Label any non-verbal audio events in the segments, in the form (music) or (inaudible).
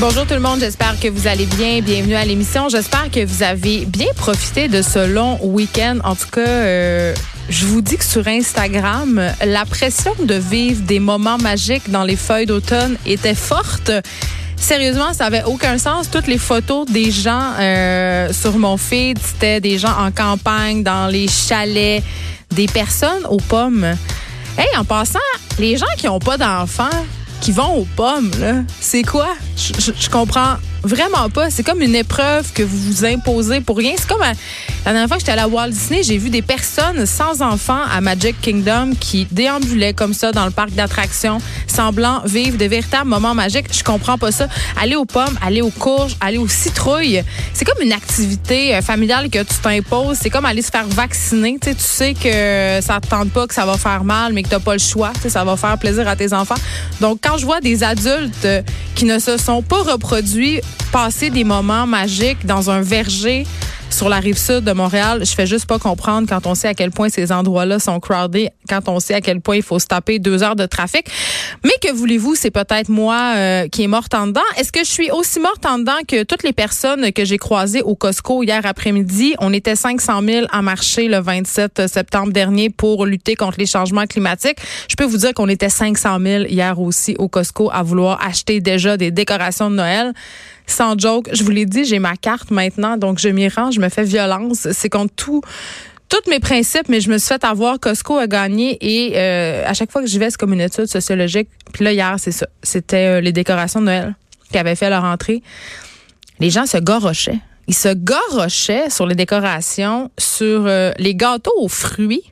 Bonjour tout le monde, j'espère que vous allez bien. Bienvenue à l'émission. J'espère que vous avez bien profité de ce long week-end. En tout cas, euh, je vous dis que sur Instagram, la pression de vivre des moments magiques dans les feuilles d'automne était forte. Sérieusement, ça avait aucun sens. Toutes les photos des gens euh, sur mon feed, c'était des gens en campagne, dans les chalets, des personnes aux pommes. Hey, en passant, les gens qui n'ont pas d'enfants, qui vont aux pommes, là, c'est quoi? Je, comprends vraiment pas. C'est comme une épreuve que vous vous imposez pour rien. C'est comme euh, la dernière fois que j'étais à la Walt Disney, j'ai vu des personnes sans enfants à Magic Kingdom qui déambulaient comme ça dans le parc d'attractions, semblant vivre de véritables moments magiques. Je comprends pas ça. Aller aux pommes, aller aux courges, aller aux citrouilles, c'est comme une activité euh, familiale que tu t'imposes. C'est comme aller se faire vacciner. Tu sais, tu sais que ça te tente pas, que ça va faire mal, mais que t'as pas le choix. Tu sais, ça va faire plaisir à tes enfants. Donc, quand je vois des adultes euh, qui ne se sont pas reproduits passer des moments magiques dans un verger sur la rive sud de Montréal, je fais juste pas comprendre quand on sait à quel point ces endroits-là sont crowded, quand on sait à quel point il faut se taper deux heures de trafic. Mais que voulez-vous, c'est peut-être moi euh, qui est morte en dedans. Est-ce que je suis aussi morte en dedans que toutes les personnes que j'ai croisées au Costco hier après-midi? On était 500 000 à marcher le 27 septembre dernier pour lutter contre les changements climatiques. Je peux vous dire qu'on était 500 000 hier aussi au Costco à vouloir acheter déjà des décorations de Noël sans joke, je vous l'ai dit, j'ai ma carte maintenant, donc je m'y rends, je me fais violence. C'est contre tous mes principes, mais je me suis avoir. Costco a gagné et euh, à chaque fois que j'y vais, c'est comme une étude sociologique. Puis là, hier, c'est ça. C'était euh, les décorations de Noël qui avaient fait leur entrée. Les gens se gorochaient. Ils se gorochaient sur les décorations, sur euh, les gâteaux aux fruits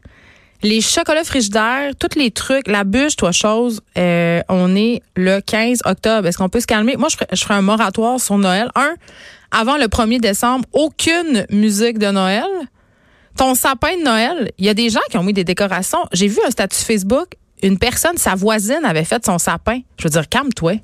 les chocolats frigidaires, tous les trucs, la bûche, toi chose, euh, on est le 15 octobre. Est-ce qu'on peut se calmer? Moi, je ferais, je ferais un moratoire sur Noël. Un, avant le 1er décembre, aucune musique de Noël. Ton sapin de Noël, il y a des gens qui ont mis des décorations. J'ai vu un statut Facebook, une personne, sa voisine avait fait son sapin. Je veux dire, calme-toi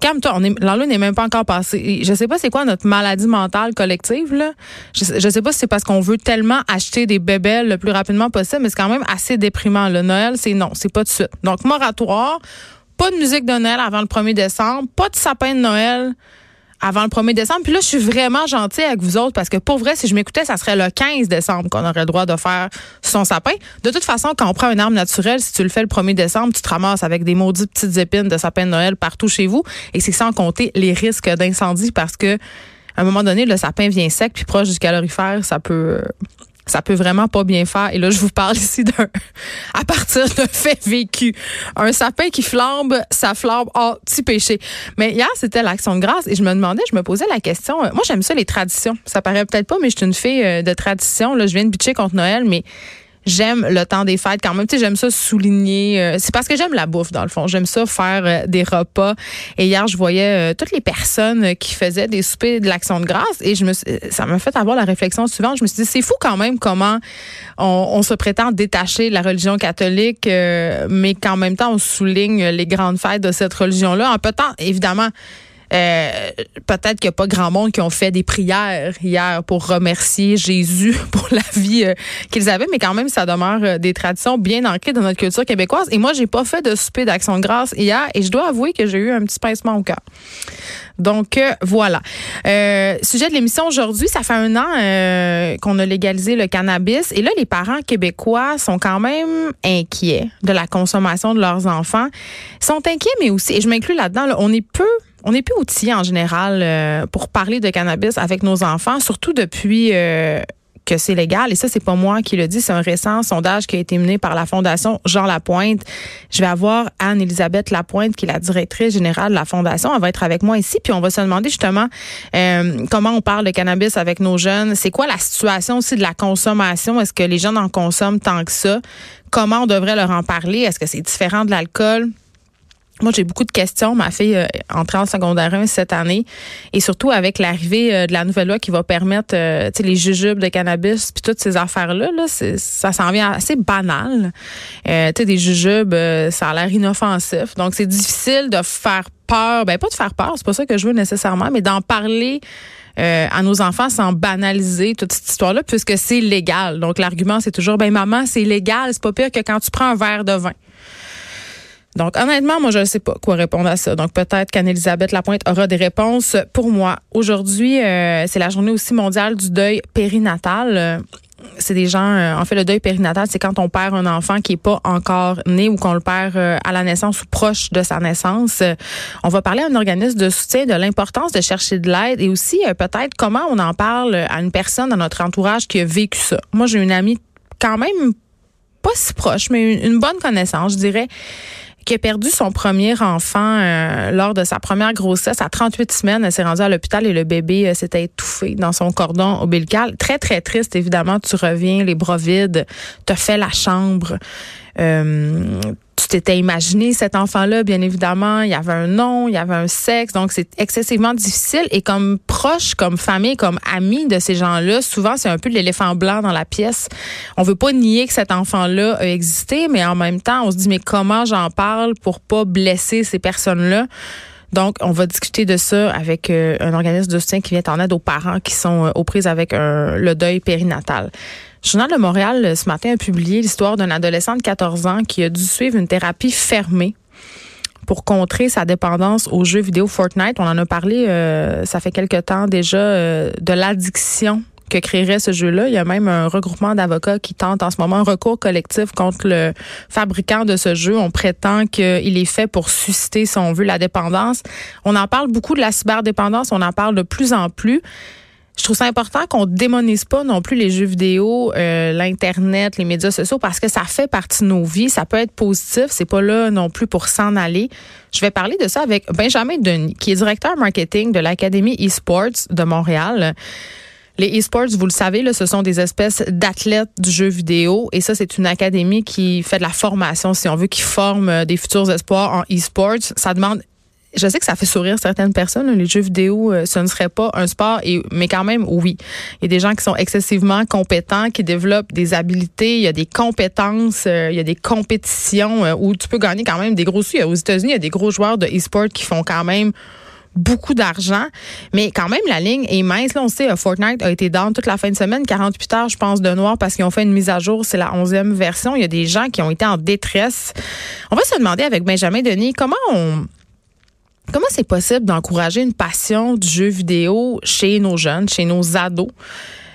calme-toi, on est, n'est même pas encore passé. Je sais pas c'est quoi notre maladie mentale collective, là. Je, sais pas si c'est parce qu'on veut tellement acheter des bébés le plus rapidement possible, mais c'est quand même assez déprimant. Le Noël, c'est non, c'est pas de suite. Donc, moratoire, pas de musique de Noël avant le 1er décembre, pas de sapin de Noël avant le 1er décembre. Puis là, je suis vraiment gentille avec vous autres parce que pour vrai, si je m'écoutais, ça serait le 15 décembre qu'on aurait le droit de faire son sapin. De toute façon, quand on prend un arbre naturel, si tu le fais le 1er décembre, tu te ramasses avec des maudites petites épines de sapin de Noël partout chez vous. Et c'est sans compter les risques d'incendie parce que à un moment donné, le sapin vient sec puis proche du calorifère, ça peut ça peut vraiment pas bien faire. Et là, je vous parle (laughs) ici d'un, à partir d'un fait vécu. Un sapin qui flambe, ça flambe, oh, petit péché. Mais hier, c'était l'action de grâce et je me demandais, je me posais la question. Euh, moi, j'aime ça, les traditions. Ça paraît peut-être pas, mais je suis une fille euh, de tradition. Là, je viens de bitcher contre Noël, mais j'aime le temps des fêtes quand même. Tu sais, j'aime ça souligner. Euh, c'est parce que j'aime la bouffe, dans le fond. J'aime ça faire euh, des repas. Et hier, je voyais euh, toutes les personnes qui faisaient des soupers de l'Action de grâce et je me ça m'a fait avoir la réflexion suivante. Je me suis dit, c'est fou quand même comment on, se prétend détacher de la religion catholique, mais qu'en même temps, on souligne les grandes fêtes de cette religion-là. En peu de temps, évidemment, euh, peut-être qu'il n'y a pas grand monde qui ont fait des prières hier pour remercier Jésus (laughs) pour la vie euh, qu'ils avaient, mais quand même, ça demeure euh, des traditions bien ancrées dans notre culture québécoise. Et moi, j'ai pas fait de souper d'action de grâce hier et je dois avouer que j'ai eu un petit pincement au cœur. Donc voilà. Euh, sujet de l'émission aujourd'hui, ça fait un an qu'on a légalisé le cannabis et là les parents québécois sont quand même inquiets de la consommation de leurs enfants. Ils sont inquiets mais aussi et je m'inclus là-dedans, là, on est peu on est plus outillés en général euh, pour parler de cannabis avec nos enfants, surtout depuis euh, que c'est légal. Et ça, c'est pas moi qui le dis, c'est un récent sondage qui a été mené par la Fondation Jean Lapointe. Je vais avoir Anne-Elisabeth Lapointe, qui est la directrice générale de la Fondation. Elle va être avec moi ici, puis on va se demander justement euh, comment on parle de cannabis avec nos jeunes. C'est quoi la situation aussi de la consommation? Est-ce que les jeunes en consomment tant que ça? Comment on devrait leur en parler? Est-ce que c'est différent de l'alcool? Moi, j'ai beaucoup de questions. Ma fille euh, entrée en secondaire 1 cette année. Et surtout avec l'arrivée euh, de la nouvelle loi qui va permettre euh, les jujubes de cannabis puis toutes ces affaires-là, là, ça s'en vient assez banal. Euh, des jujubes, euh, ça a l'air inoffensif. Donc, c'est difficile de faire peur. Ben, pas de faire peur, c'est pas ça que je veux nécessairement, mais d'en parler à nos enfants sans banaliser toute cette histoire-là, puisque c'est légal. Donc, l'argument, c'est toujours, ben maman, c'est légal, c'est pas pire que quand tu prends un verre de vin. Donc, honnêtement, moi, je ne sais pas quoi répondre à ça. Donc, peut-être qu'Anne-Elisabeth Lapointe aura des réponses pour moi. Aujourd'hui, euh, c'est la journée aussi mondiale du deuil périnatal. c'est des gens, euh, en fait, le deuil périnatal, c'est quand on perd un enfant qui est pas encore né ou qu'on le perd euh, à la naissance ou proche de sa naissance. on va parler à un organisme de soutien de l'importance de chercher de l'aide et aussi peut-être comment on en parle à une personne dans notre entourage qui a vécu ça. Moi, j'ai une amie quand même pas si proche, mais une bonne connaissance, je dirais, qui a perdu son premier enfant euh, lors de sa première grossesse à 38 semaines. Elle s'est rendue à l'hôpital et le bébé euh, s'était étouffé dans son cordon ombilical. Très, très triste, évidemment. Tu reviens, les bras vides, te fait la chambre. Euh, t'étais imaginé cet enfant-là, bien évidemment. Il y avait un nom, il y avait un sexe. Donc, c'est excessivement difficile. Et comme proche, comme famille, comme ami de ces gens-là, souvent, c'est un peu l'éléphant blanc dans la pièce. On veut pas nier que cet enfant-là a existé, mais en même temps, on se dit, mais comment j'en parle pour pas blesser ces personnes-là? Donc, on va discuter de ça avec euh, un organisme de soutien qui vient en aide aux parents qui sont euh, aux prises avec le deuil périnatal. Journal de Montréal, ce matin, a publié l'histoire d'un adolescent de 14 ans qui a dû suivre une thérapie fermée pour contrer sa dépendance aux jeux vidéo Fortnite. On en a parlé, euh, ça fait quelque temps déjà, euh, de l'addiction que créerait ce jeu-là. Il y a même un regroupement d'avocats qui tente en ce moment un recours collectif contre le fabricant de ce jeu. On prétend qu'il est fait pour susciter, si on veut, la dépendance. On en parle beaucoup de la cyberdépendance, on en parle de plus en plus je trouve ça important qu'on démonise pas non plus les jeux vidéo, euh, l'internet, les médias sociaux parce que ça fait partie de nos vies, ça peut être positif, c'est pas là non plus pour s'en aller. Je vais parler de ça avec Benjamin Denis, qui est directeur marketing de l'Académie eSports de Montréal. Les eSports, vous le savez, là, ce sont des espèces d'athlètes du jeu vidéo. Et ça, c'est une académie qui fait de la formation, si on veut, qui forme euh, des futurs espoirs en eSports. Ça demande je sais que ça fait sourire certaines personnes. Les jeux vidéo, euh, ce ne serait pas un sport, mais quand même, oui. Il y a des gens qui sont excessivement compétents, qui développent des habiletés, il y a des compétences, euh, il y a des compétitions euh, où tu peux gagner quand même des gros sous. Aux États-Unis, il y a des gros joueurs de e-sport qui font quand même beaucoup d'argent. Mais quand même, la ligne est mince. Là, on sait, Fortnite a été down toute la fin de semaine, 48 heures, je pense, de noir parce qu'ils ont fait une mise à jour. C'est la 11e version. Il y a des gens qui ont été en détresse. On va se demander avec Benjamin Denis comment on Comment c'est possible d'encourager une passion du jeu vidéo chez nos jeunes, chez nos ados?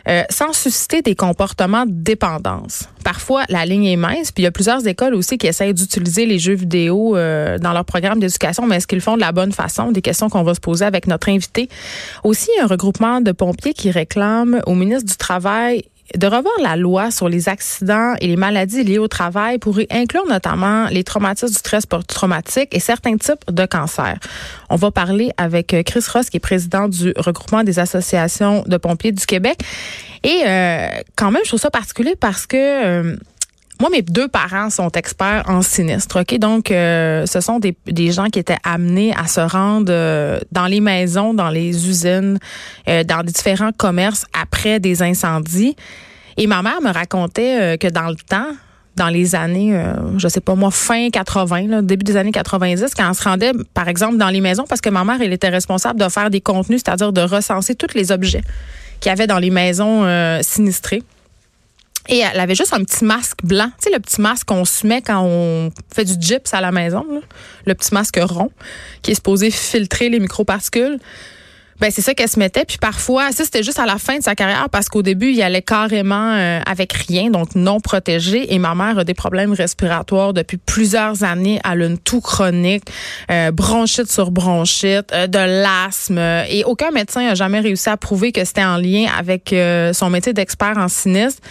Euh, sans susciter des comportements de dépendance? Parfois, la ligne est mince, puis il y a plusieurs écoles aussi qui essayent d'utiliser les jeux vidéo euh, dans leur programme d'éducation, mais est-ce qu'ils le font de la bonne façon? Des questions qu'on va se poser avec notre invité. Aussi, un regroupement de pompiers qui réclame au ministre du Travail de revoir la loi sur les accidents et les maladies liées au travail pour y inclure notamment les traumatismes du stress post-traumatique et certains types de cancers. On va parler avec euh, Chris Ross, qui est président du regroupement des associations de pompiers du Québec. Et euh, quand même, je trouve ça particulier parce que... Euh, moi, mes deux parents sont experts en sinistre. Ok, donc euh, ce sont des, des, gens qui étaient amenés à se rendre euh, dans les maisons, dans les usines, euh, dans différents commerces après des incendies. Et ma mère me racontait que dans le temps, dans les années, je sais pas moi, fin 80, là, début des années 90, quand on se rendait, par exemple, dans les maisons, parce que ma mère, elle était responsable de faire des contenus, c'est-à-dire de recenser tous les objets qu'il y avait dans les maisons sinistrées. Et elle avait juste un petit masque blanc. Tu sais, le petit masque qu'on se met quand on fait du gyps à la maison, le petit masque rond qui est supposé filtrer les microparticules. Ben c'est ça qu'elle se mettait. Puis parfois, ça c'était juste à la fin de sa carrière parce qu'au début, il allait carrément euh, avec rien, donc non protégé. Et ma mère a des problèmes respiratoires depuis plusieurs années. Elle a une toux chronique, euh, bronchite sur bronchite, euh, de l'asthme. Et aucun médecin a jamais réussi à prouver que c'était en lien avec son métier d'expert en sinistre.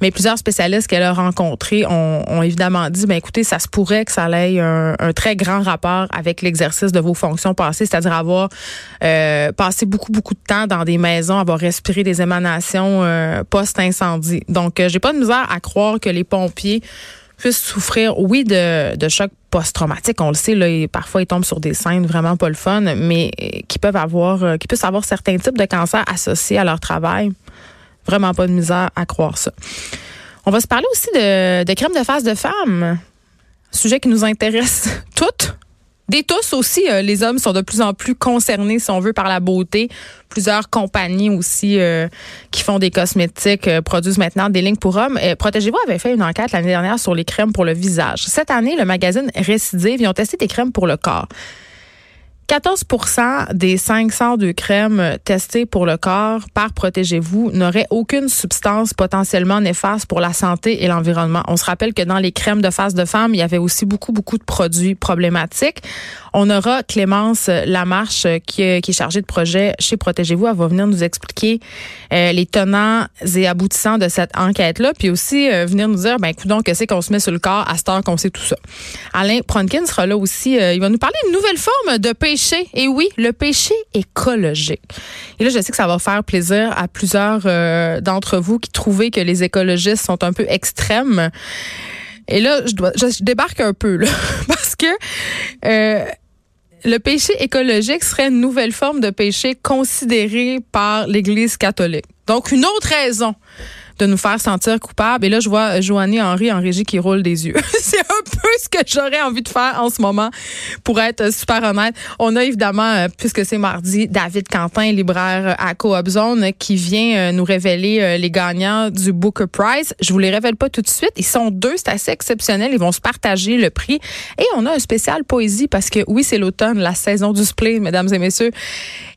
Mais plusieurs spécialistes qu'elle a rencontrés ont, ont, évidemment dit, ben écoutez, ça se pourrait que ça ait un, un très grand rapport avec l'exercice de vos fonctions passées, c'est-à-dire avoir passé passé beaucoup, beaucoup de temps dans des maisons, avoir respiré des émanations euh, post-incendie. Donc, euh, j'ai pas de misère à croire que les pompiers puissent souffrir, oui, de, de choc post-traumatique. On le sait, là, parfois ils tombent sur des scènes vraiment pas le fun, mais euh, qui peuvent avoir, qui puissent avoir certains types de cancers associés à leur travail. Vraiment pas de misère à croire ça. On va se parler aussi de, de crème de face de femme, sujet qui nous intéresse (laughs) toutes des tous aussi, euh, les hommes sont de plus en plus concernés, si on veut, par la beauté. Plusieurs compagnies aussi euh, qui font des cosmétiques euh, produisent maintenant des lignes pour hommes. Protégez-vous avait fait une enquête l'année dernière sur les crèmes pour le visage. Cette année, le magazine Récidive, ils ont testé des crèmes pour le corps. 14% des 502 crèmes testées pour le corps par Protégez-vous n'auraient aucune substance potentiellement néfaste pour la santé et l'environnement. On se rappelle que dans les crèmes de face de femme, il y avait aussi beaucoup, beaucoup de produits problématiques. On aura Clémence Lamarche qui, qui est chargée de projet chez Protégez-vous. Elle va venir nous expliquer euh, les tenants et aboutissants de cette enquête-là, puis aussi euh, venir nous dire, ben, écoute donc, qu'est-ce qu'on se met sur le corps à cette heure qu'on sait tout ça. Alain Pronkin sera là aussi. Euh, il va nous parler d'une nouvelle forme de Et oui, le péché écologique. Et là, je sais que ça va faire plaisir à plusieurs d'entre vous qui trouvaient que les écologistes sont un peu extrêmes. Et là, je, dois, je, débarque un peu là, (laughs) parce que euh, le péché écologique serait une nouvelle forme de péché considérée par l'Église catholique. Donc, une autre raison de nous faire sentir coupables. Et là, je vois Joanie Henry en régie qui roule des yeux. (laughs) c'est un ce que j'aurais envie de faire en ce moment, pour être super honnête. On a évidemment, euh, puisque c'est mardi, David Quentin, libraire à Coop Zone, qui vient euh, nous révéler euh, les gagnants du Booker Prize. Je vous les révèle pas tout de suite. Ils sont deux, c'est assez exceptionnel. Ils vont se partager le prix. Et on a un spécial poésie parce que oui, c'est l'automne, la saison du spleen, mesdames et messieurs.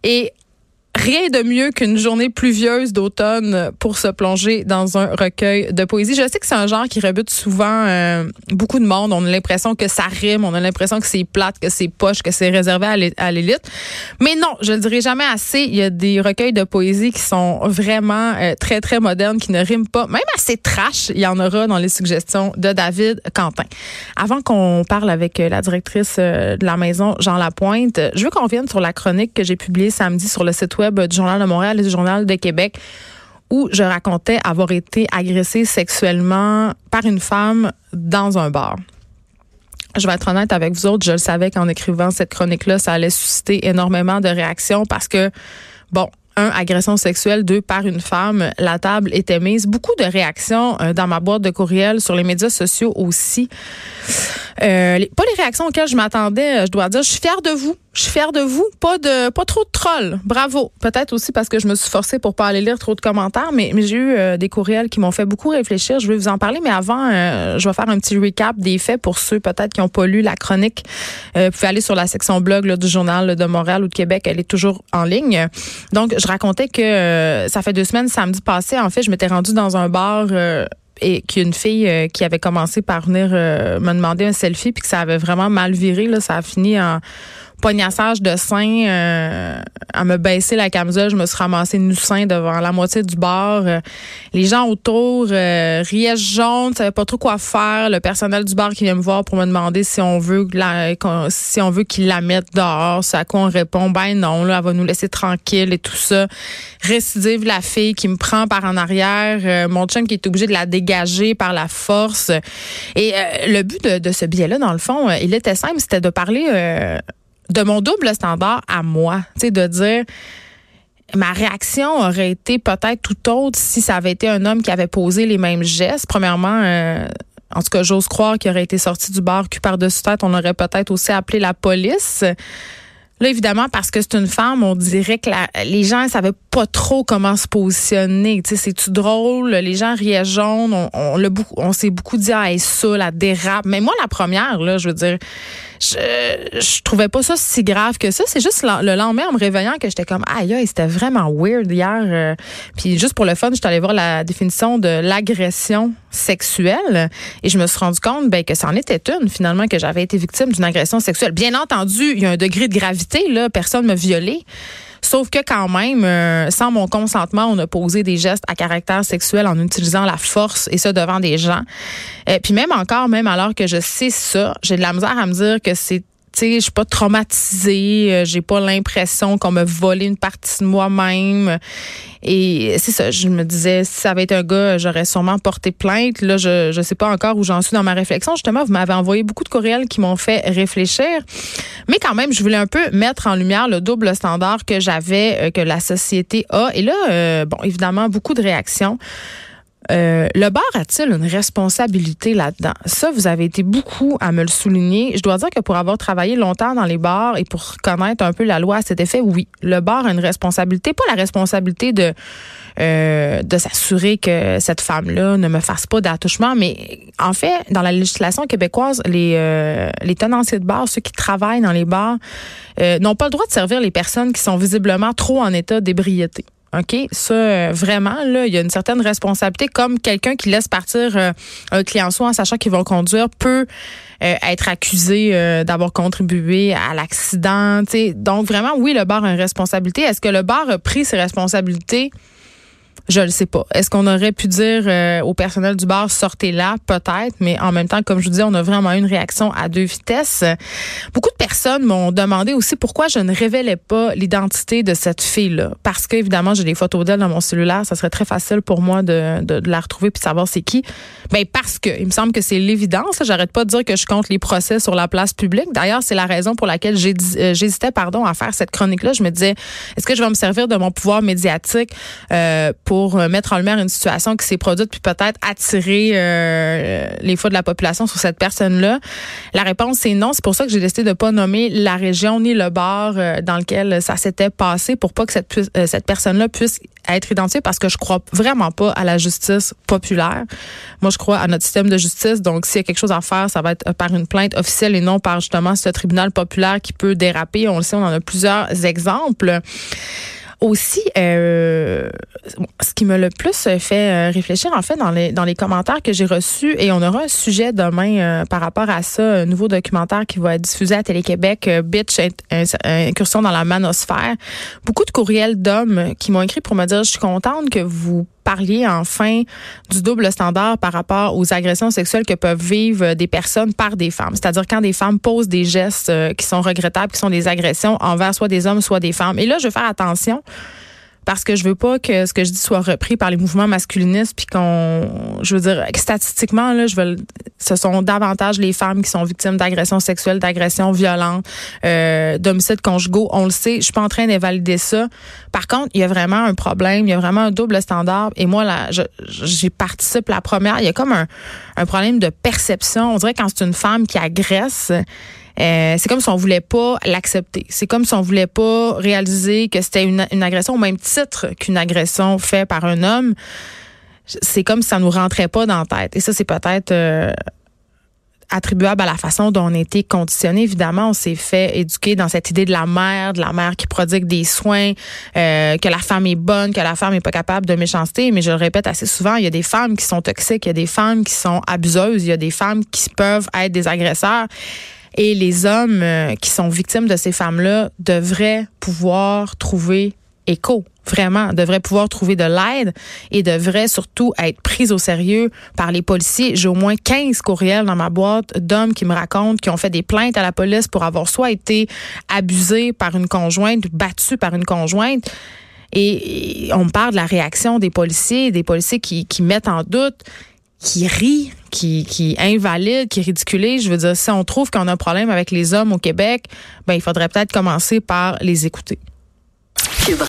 Et Rien de mieux qu'une journée pluvieuse d'automne pour se plonger dans un recueil de poésie. Je sais que c'est un genre qui rebute souvent euh, beaucoup de monde. On a l'impression que ça rime, on a l'impression que c'est plate, que c'est poche, que c'est réservé à l'élite. Mais non, je ne dirai jamais assez. Il y a des recueils de poésie qui sont vraiment euh, très, très modernes, qui ne riment pas. Même assez trash, il y en aura dans les suggestions de David Quentin. Avant qu'on parle avec la directrice euh, de la maison, Jean Lapointe, je veux qu'on vienne sur la chronique que j'ai publiée samedi sur le site web du Journal de Montréal et du Journal de Québec où je racontais avoir été agressée sexuellement par une femme dans un bar. Je vais être honnête avec vous autres, je le savais qu'en écrivant cette chronique-là, ça allait susciter énormément de réactions parce que, bon, un, agression sexuelle, deux, par une femme, la table était mise. Beaucoup de réactions euh, dans ma boîte de courriel, sur les médias sociaux aussi. Euh, pas les réactions auxquelles je m'attendais, je dois dire. Je suis fière de vous. Je suis fière de vous. Pas de, pas trop de trolls. Bravo. Peut-être aussi parce que je me suis forcée pour pas aller lire trop de commentaires, mais, j'ai eu euh, des courriels qui m'ont fait beaucoup réfléchir. Je vais vous en parler, mais avant, euh, je vais faire un petit recap des faits pour ceux peut-être qui n'ont pas lu la chronique. Euh, vous pouvez aller sur la section blog du journal de Montréal ou de Québec. Elle est toujours en ligne. Donc, je racontais que ça fait deux semaines, samedi passé, en fait, je m'étais rendue dans un bar et qu'une fille qui avait commencé par venir me demander un selfie puis que ça avait vraiment mal viré là, ça a fini en poignassage de sein, euh, à me baisser la camisole, je me suis ramassée nu sein devant la moitié du bar. Euh, les gens autour euh, riaient jaune, savaient pas trop quoi faire. Le personnel du bar qui vient me voir pour me demander si on veut la, si on veut qu'il la mette dehors. À quoi on répond ben non, là, elle va nous laisser tranquille et tout ça. Récidive la fille qui me prend par en arrière, euh, mon chum qui est obligé de la dégager par la force. Et le but de, de ce billet-là, dans le fond, il était simple, c'était de parler de mon double standard à moi, tu sais, de dire ma réaction aurait été peut-être tout autre si ça avait été un homme qui avait posé les mêmes gestes. Premièrement, euh, en tout cas, j'ose croire qu'il aurait été sorti du bar cul par-dessus tête. On aurait peut-être aussi appelé la police. Là, évidemment, parce que c'est une femme, on dirait que les gens ne savaient pas trop comment se positionner. Tu sais, c'est-tu drôle? Les gens riaient jaune. On, on, on s'est beaucoup dit, ah, ça, la dérape. Mais moi, la première, là, je veux dire, je, je trouvais pas ça si grave que ça. C'est juste le lendemain, en me réveillant, que j'étais comme, aïe, aïe, c'était vraiment weird hier. Euh. puis juste pour le fun, j'étais allée voir la définition de l'agression sexuelle et je me suis rendu compte ben, que c'en était une, finalement, que j'avais été victime d'une agression sexuelle. Bien entendu, il y a un degré de gravité, là. Personne m'a violée. Sauf que quand même, euh, sans mon consentement, on a posé des gestes à caractère sexuel en utilisant la force et ça devant des gens. Euh, puis même encore, même alors que je sais ça, j'ai de la misère à me dire que c'est je suis pas traumatisée, euh, j'ai pas l'impression qu'on me volé une partie de moi-même. Et c'est ça, je me disais, si ça avait été un gars, j'aurais sûrement porté plainte. Là, je ne sais pas encore où j'en suis dans ma réflexion. Justement, vous m'avez envoyé beaucoup de courriels qui m'ont fait réfléchir. Mais quand même, je voulais un peu mettre en lumière le double standard que j'avais, euh, que la société a. Et là, euh, bon, évidemment, beaucoup de réactions. Euh, le bar a-t-il une responsabilité là-dedans? Ça, vous avez été beaucoup à me le souligner. Je dois dire que pour avoir travaillé longtemps dans les bars et pour connaître un peu la loi à cet effet, oui, le bar a une responsabilité, pas la responsabilité de euh, de s'assurer que cette femme-là ne me fasse pas d'attouchement, mais en fait, dans la législation québécoise, les euh, les tenanciers de bar, ceux qui travaillent dans les bars, n'ont pas le droit de servir les personnes qui sont visiblement trop en état d'ébriété. OK, ça euh, vraiment là, il y a une certaine responsabilité comme quelqu'un qui laisse partir euh, un client soit en sachant qu'il va conduire peut euh, être accusé d'avoir contribué à l'accident, Donc vraiment oui, le bar a une responsabilité. Est-ce que le bar a pris ses responsabilités? Je le sais pas. Est-ce qu'on aurait pu dire euh, au personnel du bar sortez là peut-être, mais en même temps comme je vous dis, on a vraiment eu une réaction à deux vitesses. Beaucoup de personnes m'ont demandé aussi pourquoi je ne révélais pas l'identité de cette fille là parce qu'évidemment, j'ai des photos d'elle dans mon cellulaire, ça serait très facile pour moi de, de, la retrouver puis savoir c'est qui. Ben parce que il me semble que c'est l'évidence, j'arrête pas de dire que je compte les procès sur la place publique. D'ailleurs, c'est la raison pour laquelle euh, j'hésitais pardon à faire cette chronique là, je me disais est-ce que je vais me servir de mon pouvoir médiatique euh, pour pour euh, mettre en lumière une situation qui s'est produite puis peut-être attirer euh, les fois de la population sur cette personne-là? La réponse c'est non. C'est pour ça que j'ai décidé de pas nommer la région ni le bar euh, dans lequel ça s'était passé pour pas que cette, cette personne-là puisse être identifiée parce que je crois vraiment pas à la justice populaire. Moi, je crois à notre système de justice. Donc, s'il y a quelque chose à faire, ça va être par une plainte officielle et non par justement ce tribunal populaire qui peut déraper. On le sait, on en a plusieurs exemples. Aussi, euh, ce qui me le plus fait euh, réfléchir, en fait, dans les, dans les commentaires que j'ai reçus, et on aura un sujet demain euh, par rapport à ça, un nouveau documentaire qui va être diffusé à Télé-Québec, Bitch, incursion dans la manosphère. Beaucoup de courriels d'hommes qui m'ont écrit pour me dire, je suis contente que vous parliez enfin du double standard par rapport aux agressions sexuelles que peuvent vivre des personnes par des femmes. C'est-à-dire quand des femmes posent des gestes euh, qui sont regrettables, qui sont des agressions envers soit des hommes, soit des femmes. Et là, je vais faire attention parce que je veux pas que ce que je dis soit repris par les mouvements masculinistes puis qu'on je veux dire statistiquement là je veux ce sont davantage les femmes qui sont victimes d'agressions sexuelles d'agressions violentes euh, d'homicides conjugaux. On le sait je suis pas en train d'invalider ça. Par contre il y a vraiment un problème il y a vraiment un double standard. Et moi là j'y participe la première. Il y a comme un, un problème de perception. On dirait quand c'est une femme qui agresse euh, c'est comme si on voulait pas l'accepter. C'est comme si on voulait pas réaliser que c'était une, agression au même titre qu'une agression faite par un homme. C'est comme si ça nous rentrait pas dans la tête. Et ça, c'est peut-être euh, attribuable à la façon dont on a été conditionné. Évidemment, on s'est fait éduquer dans cette idée de la mère, de la mère qui prodigue des soins, euh, que la femme est bonne, que la femme est pas capable de méchanceté. Mais je le répète assez souvent, il y a des femmes qui sont toxiques, il y a des femmes qui sont abuseuses, il y a des femmes qui peuvent être des agresseurs. Et les hommes euh, qui sont victimes de ces femmes-là devraient pouvoir trouver écho, vraiment, devraient pouvoir trouver de l'aide et devraient surtout être pris au sérieux par les policiers. J'ai au moins 15 courriels dans ma boîte d'hommes qui me racontent qui ont fait des plaintes à la police pour avoir soit été abusés par une conjointe, battus par une conjointe. Et on me parle de la réaction des policiers, des policiers qui mettent en doute qui rit, qui, qui invalide, qui ridiculise. Je veux dire, si on trouve qu'on a un problème avec les hommes au Québec, ben il faudrait peut-être commencer par les écouter.